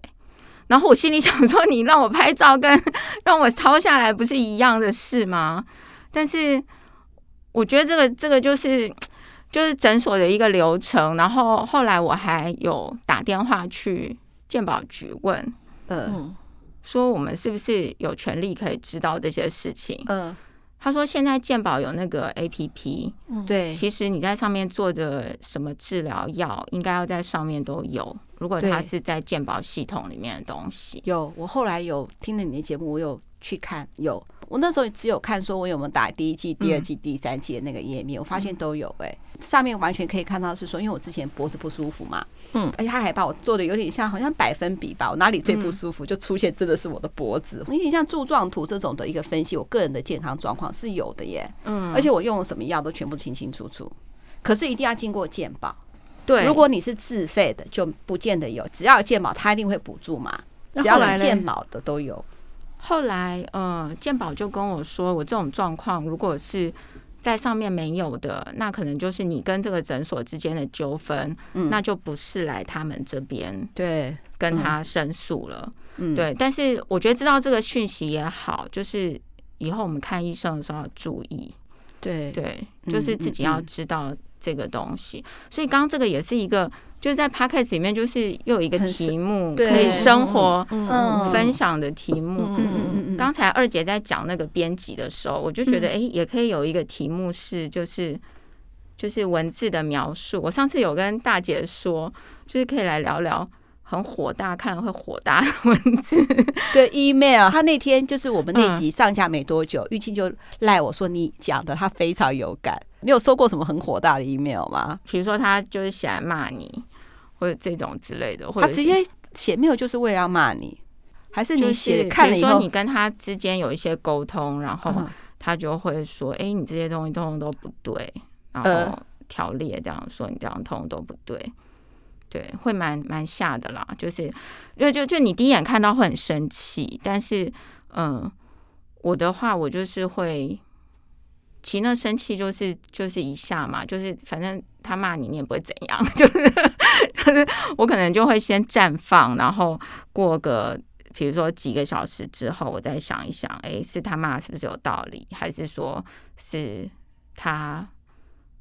然后我心里想说，你让我拍照跟 让我抄下来不是一样的事吗？但是我觉得这个这个就是就是诊所的一个流程。然后后来我还有打电话去健保局问，呃，说我们是不是有权利可以知道这些事情？嗯。他说：“现在健保有那个 APP，对，其实你在上面做的什么治疗药，应该要在上面都有。如果它是在健保系统里面的东西，有。我后来有听了你的节目，我有去看，有。我那时候只有看说我有没有打第一季、第二季、第三季的那个页面，我发现都有。哎，上面完全可以看到是说，因为我之前脖子不舒服嘛。”嗯，而且他还把我做的有点像，好像百分比吧，我哪里最不舒服，就出现真的是我的脖子。有点像柱状图这种的一个分析，我个人的健康状况是有的耶。嗯，而且我用了什么药都全部清清楚楚。可是一定要经过健保。对，如果你是自费的，就不见得有。只要有健保，他一定会补助嘛。只要是健保的都有。后来，嗯，健保就跟我说，我这种状况如果是。在上面没有的，那可能就是你跟这个诊所之间的纠纷，嗯，那就不是来他们这边对跟他申诉了，嗯，对。但是我觉得知道这个讯息也好，就是以后我们看医生的时候要注意，对对，就是自己要知道这个东西。所以刚刚这个也是一个。就在 Podcast 里面，就是又有一个题目可以生活分享的题目。刚才二姐在讲那个编辑的时候，我就觉得，哎，也可以有一个题目是，就是就是文字的描述。我上次有跟大姐说，就是可以来聊聊很火大，看了会火大的文字。对，email。他那天就是我们那集上架没多久，玉清就赖我说你讲的他非常有感。你有收过什么很火大的 email 吗？比如说他就是写来骂你，或者这种之类的，或者他直接写 mail 就是为了要骂你，还是你写看了以后，说你跟他之间有一些沟通，然后他就会说：“哎，你这些东西通通都不对。”然后条列，这样说你这样通通都不对，对，会蛮蛮吓的啦。就是因为就就你第一眼看到会很生气，但是嗯，我的话我就是会。其实那生气就是就是一下嘛，就是反正他骂你，你也不会怎样，就是就是我可能就会先绽放，然后过个比如说几个小时之后，我再想一想，哎，是他骂是不是有道理，还是说是他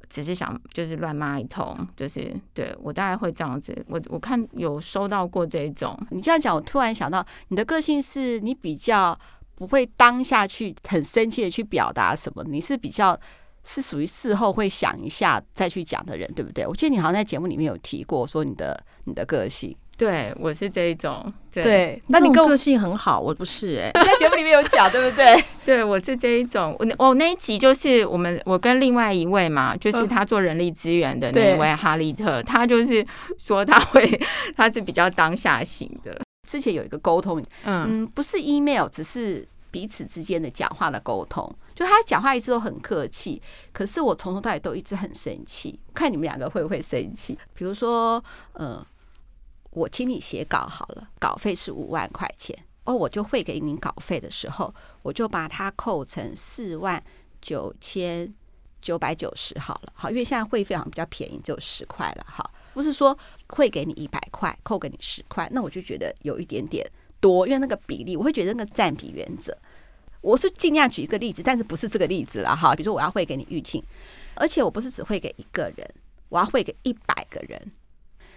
只是想就是乱骂一通，就是对我大概会这样子。我我看有收到过这种，你这样讲，我突然想到，你的个性是你比较。不会当下去很生气的去表达什么，你是比较是属于事后会想一下再去讲的人，对不对？我记得你好像在节目里面有提过，说你的你的个性，对我是这一种，对。对那你跟我个性很好，我不是哎、欸，在节目里面有讲，对不对？对，我是这一种。我我那一集就是我们我跟另外一位嘛，就是他做人力资源的那一位哈利特，他就是说他会他是比较当下型的。之前有一个沟通，嗯，不是 email，只是彼此之间的讲话的沟通。就他讲话一直都很客气，可是我从头到尾都一直很生气。看你们两个会不会生气？比如说，呃，我请你写稿好了，稿费是五万块钱，哦，我就汇给你稿费的时候，我就把它扣成四万九千九百九十好了，好，因为现在会费好像比较便宜，只有十块了，哈。不是说会给你一百块，扣给你十块，那我就觉得有一点点多，因为那个比例，我会觉得那个占比原则。我是尽量举一个例子，但是不是这个例子了哈。比如说我要汇给你预庆，而且我不是只会给一个人，我要汇给一百个人，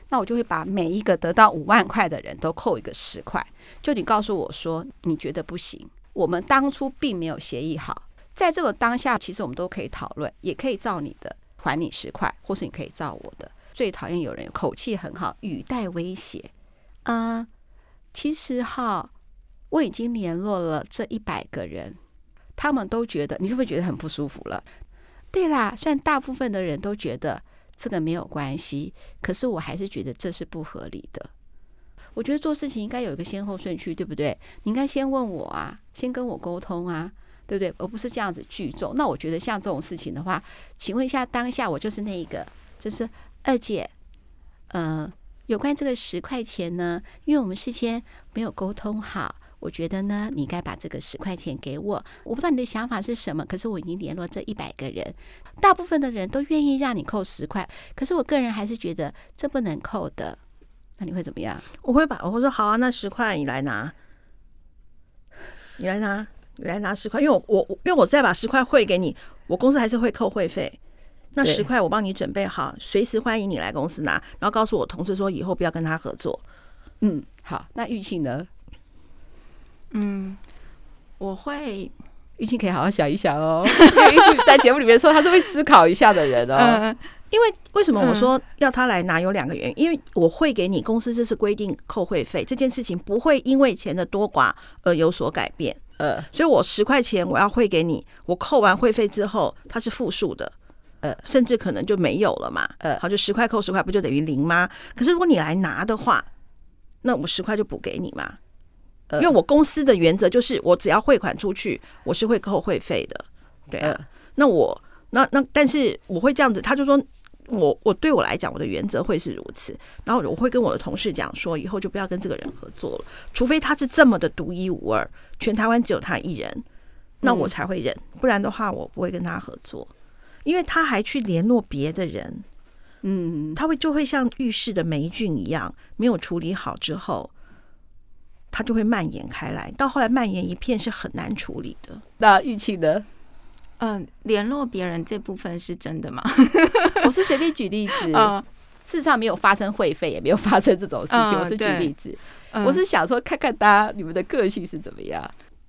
那我就会把每一个得到五万块的人都扣一个十块。就你告诉我说你觉得不行，我们当初并没有协议好，在这个当下，其实我们都可以讨论，也可以照你的还你十块，或是你可以照我的。最讨厌有人口气很好，语带威胁。啊、嗯，其实哈，我已经联络了这一百个人，他们都觉得你是不是觉得很不舒服了？对啦，虽然大部分的人都觉得这个没有关系，可是我还是觉得这是不合理的。我觉得做事情应该有一个先后顺序，对不对？你应该先问我啊，先跟我沟通啊，对不对？而不是这样子聚众。那我觉得像这种事情的话，请问一下，当下我就是那一个，就是。二姐，呃，有关这个十块钱呢，因为我们事先没有沟通好，我觉得呢，你该把这个十块钱给我。我不知道你的想法是什么，可是我已经联络这一百个人，大部分的人都愿意让你扣十块，可是我个人还是觉得这不能扣的。那你会怎么样？我会把我会说好啊，那十块你来拿，你来拿，你来拿十块，因为我我因为我再把十块汇给你，我公司还是会扣会费。那十块我帮你准备好，随时欢迎你来公司拿，然后告诉我同事说以后不要跟他合作。嗯，好，那玉庆呢？嗯，我会，玉清可以好好想一想哦。因为玉清在节目里面说他是会思考一下的人哦。嗯，因为为什么我说要他来拿有两个原因，因为我会给你公司这是规定扣会费这件事情不会因为钱的多寡而有所改变。呃，所以我十块钱我要汇给你，我扣完会费之后它是负数的。呃，甚至可能就没有了嘛。呃，好，就十块扣十块，不就等于零吗？可是如果你来拿的话，那我十块就补给你嘛。因为我公司的原则就是，我只要汇款出去，我是会扣会费的。对啊，那我那那，但是我会这样子，他就说我我对我来讲，我的原则会是如此。然后我会跟我的同事讲说，以后就不要跟这个人合作了，除非他是这么的独一无二，全台湾只有他一人，那我才会忍。不然的话，我不会跟他合作。因为他还去联络别的人，嗯，他会就会像浴室的霉菌一样，没有处理好之后，他就会蔓延开来，到后来蔓延一片是很难处理的。那玉庆呢？嗯，联络别人这部分是真的吗？我是随便举例子，事实上没有发生会费，也没有发生这种事情。我是举例子，我是想说看看大家你们的个性是怎么样。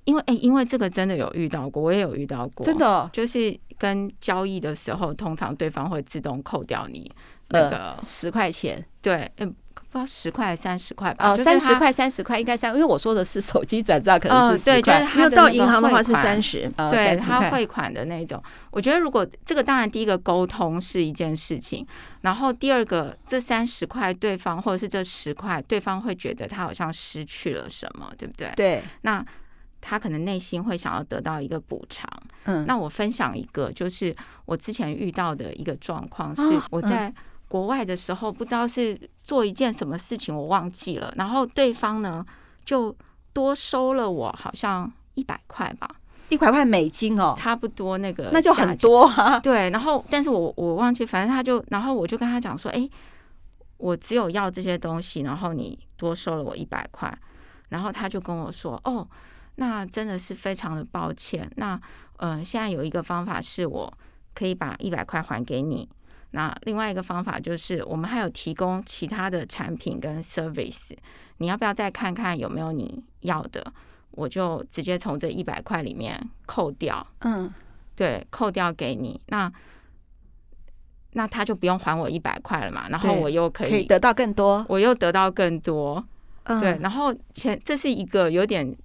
因为哎，因为这个真的有遇到过，我也有遇到过，真的就是跟交易的时候，通常对方会自动扣掉你那个十块钱，对，嗯，不知道十块还是三十块吧？哦，三十块，三十块应该三，因为我说的是手机转账，可能是十块，因为到银行的话是三十，对，他汇款的那种。我觉得如果这个当然第一个沟通是一件事情，然后第二个这三十块对方或者是这十块对方会觉得他好像失去了什么，对不对？对，那。他可能内心会想要得到一个补偿。嗯，那我分享一个，就是我之前遇到的一个状况，是我在国外的时候，不知道是做一件什么事情，我忘记了，然后对方呢就多收了我好像一百块吧，一百块美金哦，差不多那个，那就很多啊。对，然后但是我我忘记，反正他就，然后我就跟他讲说，哎，我只有要这些东西，然后你多收了我一百块，然后他就跟我说，哦。那真的是非常的抱歉。那呃，现在有一个方法是我可以把一百块还给你。那另外一个方法就是，我们还有提供其他的产品跟 service。你要不要再看看有没有你要的？我就直接从这一百块里面扣掉。嗯，对，扣掉给你。那那他就不用还我一百块了嘛？然后我又可以，得到更多，我又得到更多。嗯，对，然后前这是一个有点。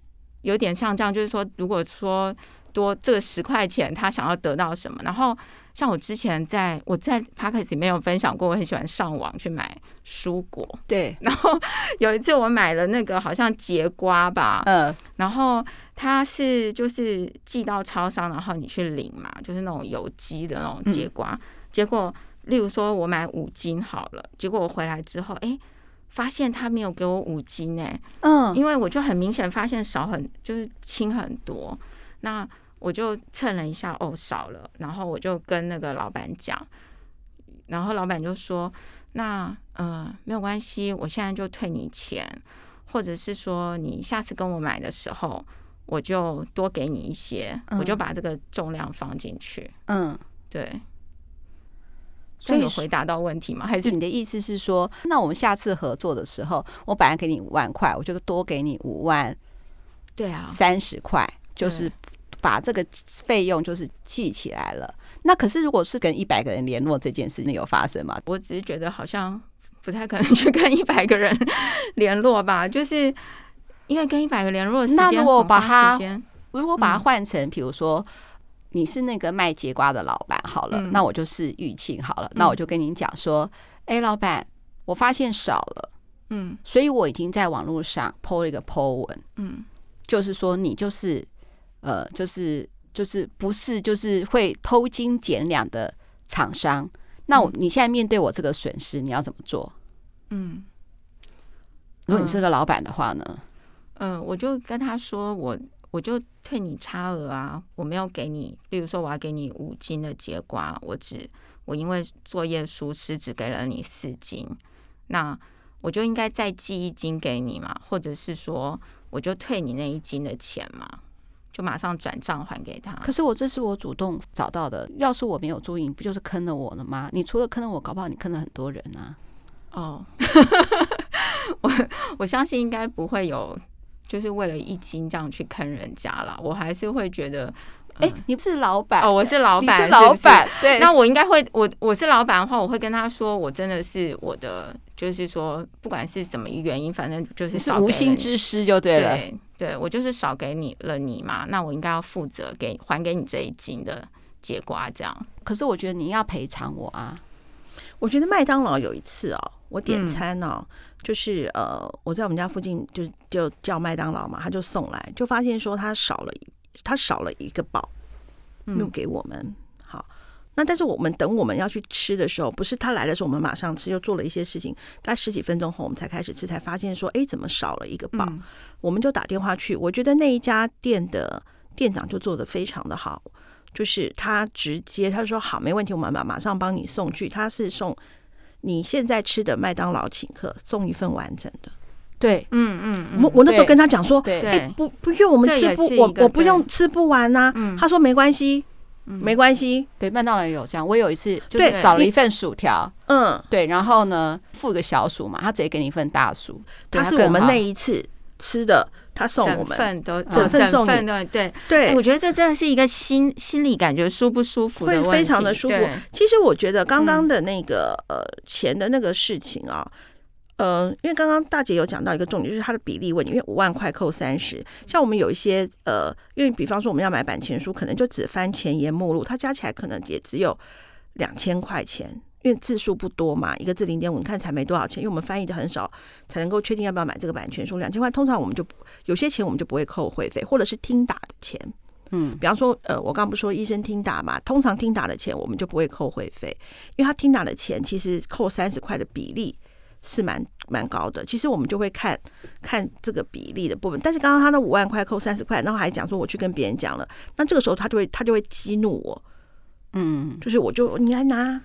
有点像这样，就是说，如果说多这个十块钱，他想要得到什么？然后像我之前在我在 Podcast 里面有分享过，我很喜欢上网去买蔬果。对，然后有一次我买了那个好像节瓜吧，嗯，然后它是就是寄到超商，然后你去领嘛，就是那种有机的那种节瓜。嗯、结果，例如说我买五斤好了，结果我回来之后，哎。发现他没有给我五斤哎，嗯，因为我就很明显发现少很，就是轻很多，那我就称了一下，哦，少了，然后我就跟那个老板讲，然后老板就说，那呃没有关系，我现在就退你钱，或者是说你下次跟我买的时候，我就多给你一些，我就把这个重量放进去，嗯，对。所以有回答到问题吗？还是你的意思是说，那我们下次合作的时候，我本来给你五万块，我就多给你五万，对啊，三十块，就是把这个费用就是记起来了。那可是如果是跟一百个人联络这件事情有发生吗？我只是觉得好像不太可能去跟一百个人 联络吧，就是因为跟一百个联络，那如果把它如果把它换成，比如说。你是那个卖节瓜的老板，好了，嗯、那我就是玉庆好了，嗯、那我就跟你讲说，哎、欸，老板，我发现少了，嗯，所以我已经在网络上 po 了一个 po 文，嗯，就是说你就是，呃，就是就是不是就是会偷斤减两的厂商，那我你现在面对我这个损失，你要怎么做？嗯，如果你是个老板的话呢？嗯，我就跟他说我。我就退你差额啊！我没有给你，例如说我要给你五斤的节瓜，我只我因为作业疏失只给了你四斤，那我就应该再寄一斤给你嘛，或者是说我就退你那一斤的钱嘛，就马上转账还给他。可是我这是我主动找到的，要是我没有注意，不就是坑了我了吗？你除了坑了我，搞不好你坑了很多人啊！哦，我我相信应该不会有。就是为了一斤这样去坑人家了，我还是会觉得，哎、你不是老板哦，我是老板，是老板，对。那我应该会，我我是老板的话，我会跟他说，我真的是我的，就是说，不管是什么原因，反正就是是无心之失就对了。对，对我就是少给你了你嘛，那我应该要负责给还给你这一斤的櫛瓜这样。可是我觉得你要赔偿我啊。我觉得麦当劳有一次哦，我点餐哦。嗯就是呃，我在我们家附近就就叫麦当劳嘛，他就送来，就发现说他少了，他少了一个包，没有给我们。那但是我们等我们要去吃的时候，不是他来的时候我们马上吃，又做了一些事情，大概十几分钟后我们才开始吃，才发现说，哎，怎么少了一个包？嗯、我们就打电话去，我觉得那一家店的店长就做的非常的好，就是他直接他说好，没问题，我们马马上帮你送去，他是送。你现在吃的麦当劳请客送一份完整的，对，嗯嗯，我我那时候跟他讲说，对，哎，不不用，我们吃不，我我不用吃不完呐。他说没关系，没关系。对，麦当劳也有这样，我有一次就是少了一份薯条，嗯，对，然后呢，付个小薯嘛，他直接给你一份大薯。他是我们那一次吃的。他送我们。整份都整份送你，对。对。对，我觉得这真的是一个心心里感觉舒不舒服的，会非常的舒服。其实我觉得刚刚的那个呃钱的那个事情啊，呃，因为刚刚大姐有讲到一个重点，就是它的比例问题，因为五万块扣三十，像我们有一些呃，因为比方说我们要买版权书，可能就只翻前言目录，它加起来可能也只有两千块钱。因为字数不多嘛，一个字零点五，你看才没多少钱，因为我们翻译的很少，才能够确定要不要买这个版权书。两千块，通常我们就有些钱我们就不会扣会费，或者是听打的钱。嗯，比方说，呃，我刚不说医生听打嘛，通常听打的钱我们就不会扣会费，因为他听打的钱其实扣三十块的比例是蛮蛮高的。其实我们就会看看这个比例的部分。但是刚刚他那五万块扣三十块，然后还讲说我去跟别人讲了，那这个时候他就会他就会激怒我。嗯，就是我就你来拿，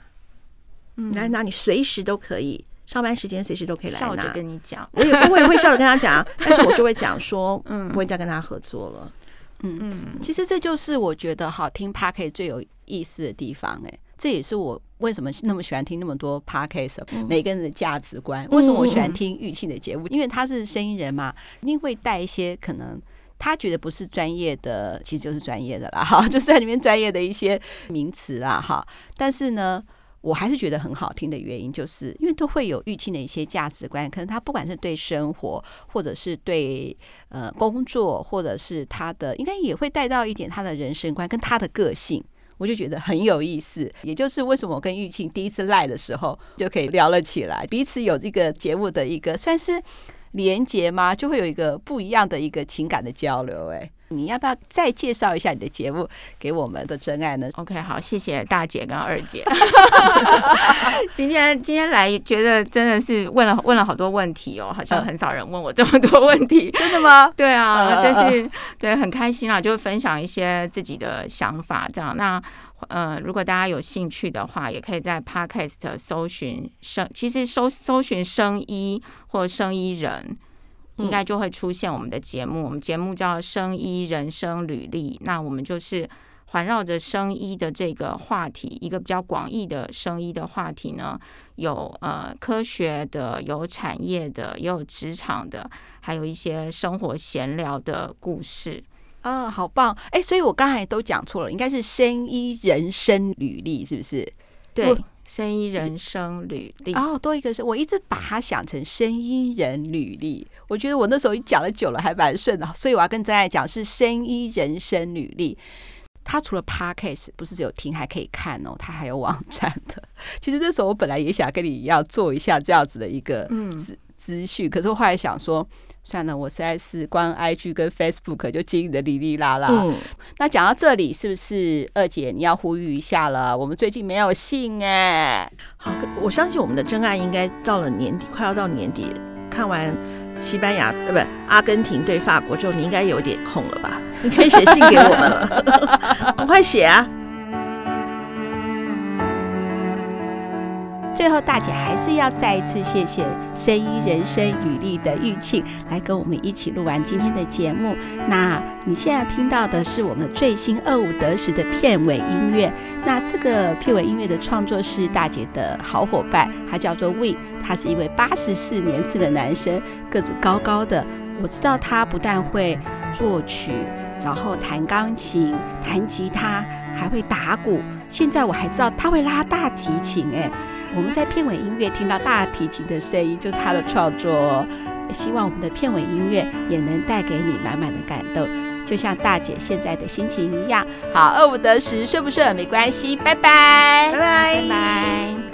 你来拿，你随时都可以，上班时间随时都可以来拿。跟你讲，我也我也会笑着跟他讲，但是我就会讲说，嗯，不会再跟他合作了。嗯嗯，其实这就是我觉得好听 Podcast 最有意思的地方，哎，这也是我为什么那么喜欢听那么多 Podcast，每个人的价值观。为什么我喜欢听玉庆的节目？因为他是声音人嘛，一定会带一些可能。他觉得不是专业的，其实就是专业的啦，哈，就是在里面专业的一些名词啦，哈。但是呢，我还是觉得很好听的原因，就是因为都会有玉庆的一些价值观，可能他不管是对生活，或者是对呃工作，或者是他的，应该也会带到一点他的人生观跟他的个性，我就觉得很有意思。也就是为什么我跟玉庆第一次赖的时候就可以聊了起来，彼此有这个节目的一个算是。连接吗？就会有一个不一样的一个情感的交流。哎，你要不要再介绍一下你的节目给我们的真爱呢？OK，好，谢谢大姐跟二姐。今天今天来，觉得真的是问了问了好多问题哦，好像很少人问我这么多问题。真的吗？对啊，就是对，很开心啊，就分享一些自己的想法这样。那。呃，如果大家有兴趣的话，也可以在 Podcast 搜寻生，其实搜搜寻生医或生医人，应该就会出现我们的节目。我们节目叫《生医人生履历》，那我们就是环绕着生医的这个话题，一个比较广义的生医的话题呢，有呃科学的，有产业的，也有职场的，还有一些生活闲聊的故事。啊、哦，好棒！哎，所以我刚才都讲错了，应该是生医人生履历，是不是？对，声音人生履历。哦，多一个是，我一直把它想成声音人履历。我觉得我那时候讲了久了，还蛮顺的，所以我要跟真爱讲是声音人生履历。它除了 Podcast 不是只有听，还可以看哦，它还有网站的。其实那时候我本来也想跟你要做一下这样子的一个资资讯，可是我后来想说。算了，我实在是光 IG 跟 Facebook 就经营的哩哩啦啦。嗯，那讲到这里，是不是二姐你要呼吁一下了？我们最近没有信哎。好，我相信我们的真爱应该到了年底，快要到年底，看完西班牙呃，不，阿根廷对法国之后，你应该有点空了吧？你可以写信给我们了，赶快写啊！最后，大姐还是要再一次谢谢《声音人生履历》的玉庆来跟我们一起录完今天的节目。那你现在听到的是我们最新二五得十的片尾音乐。那这个片尾音乐的创作是大姐的好伙伴，他叫做 Win，他是一位八十四年次的男生，个子高高的。我知道他不但会作曲，然后弹钢琴、弹吉他，还会打鼓。现在我还知道他会拉大提琴。哎，我们在片尾音乐听到大提琴的声音，就是他的创作。希望我们的片尾音乐也能带给你满满的感动，就像大姐现在的心情一样。好，二五得十，顺不顺没关系，拜拜，拜拜，拜拜。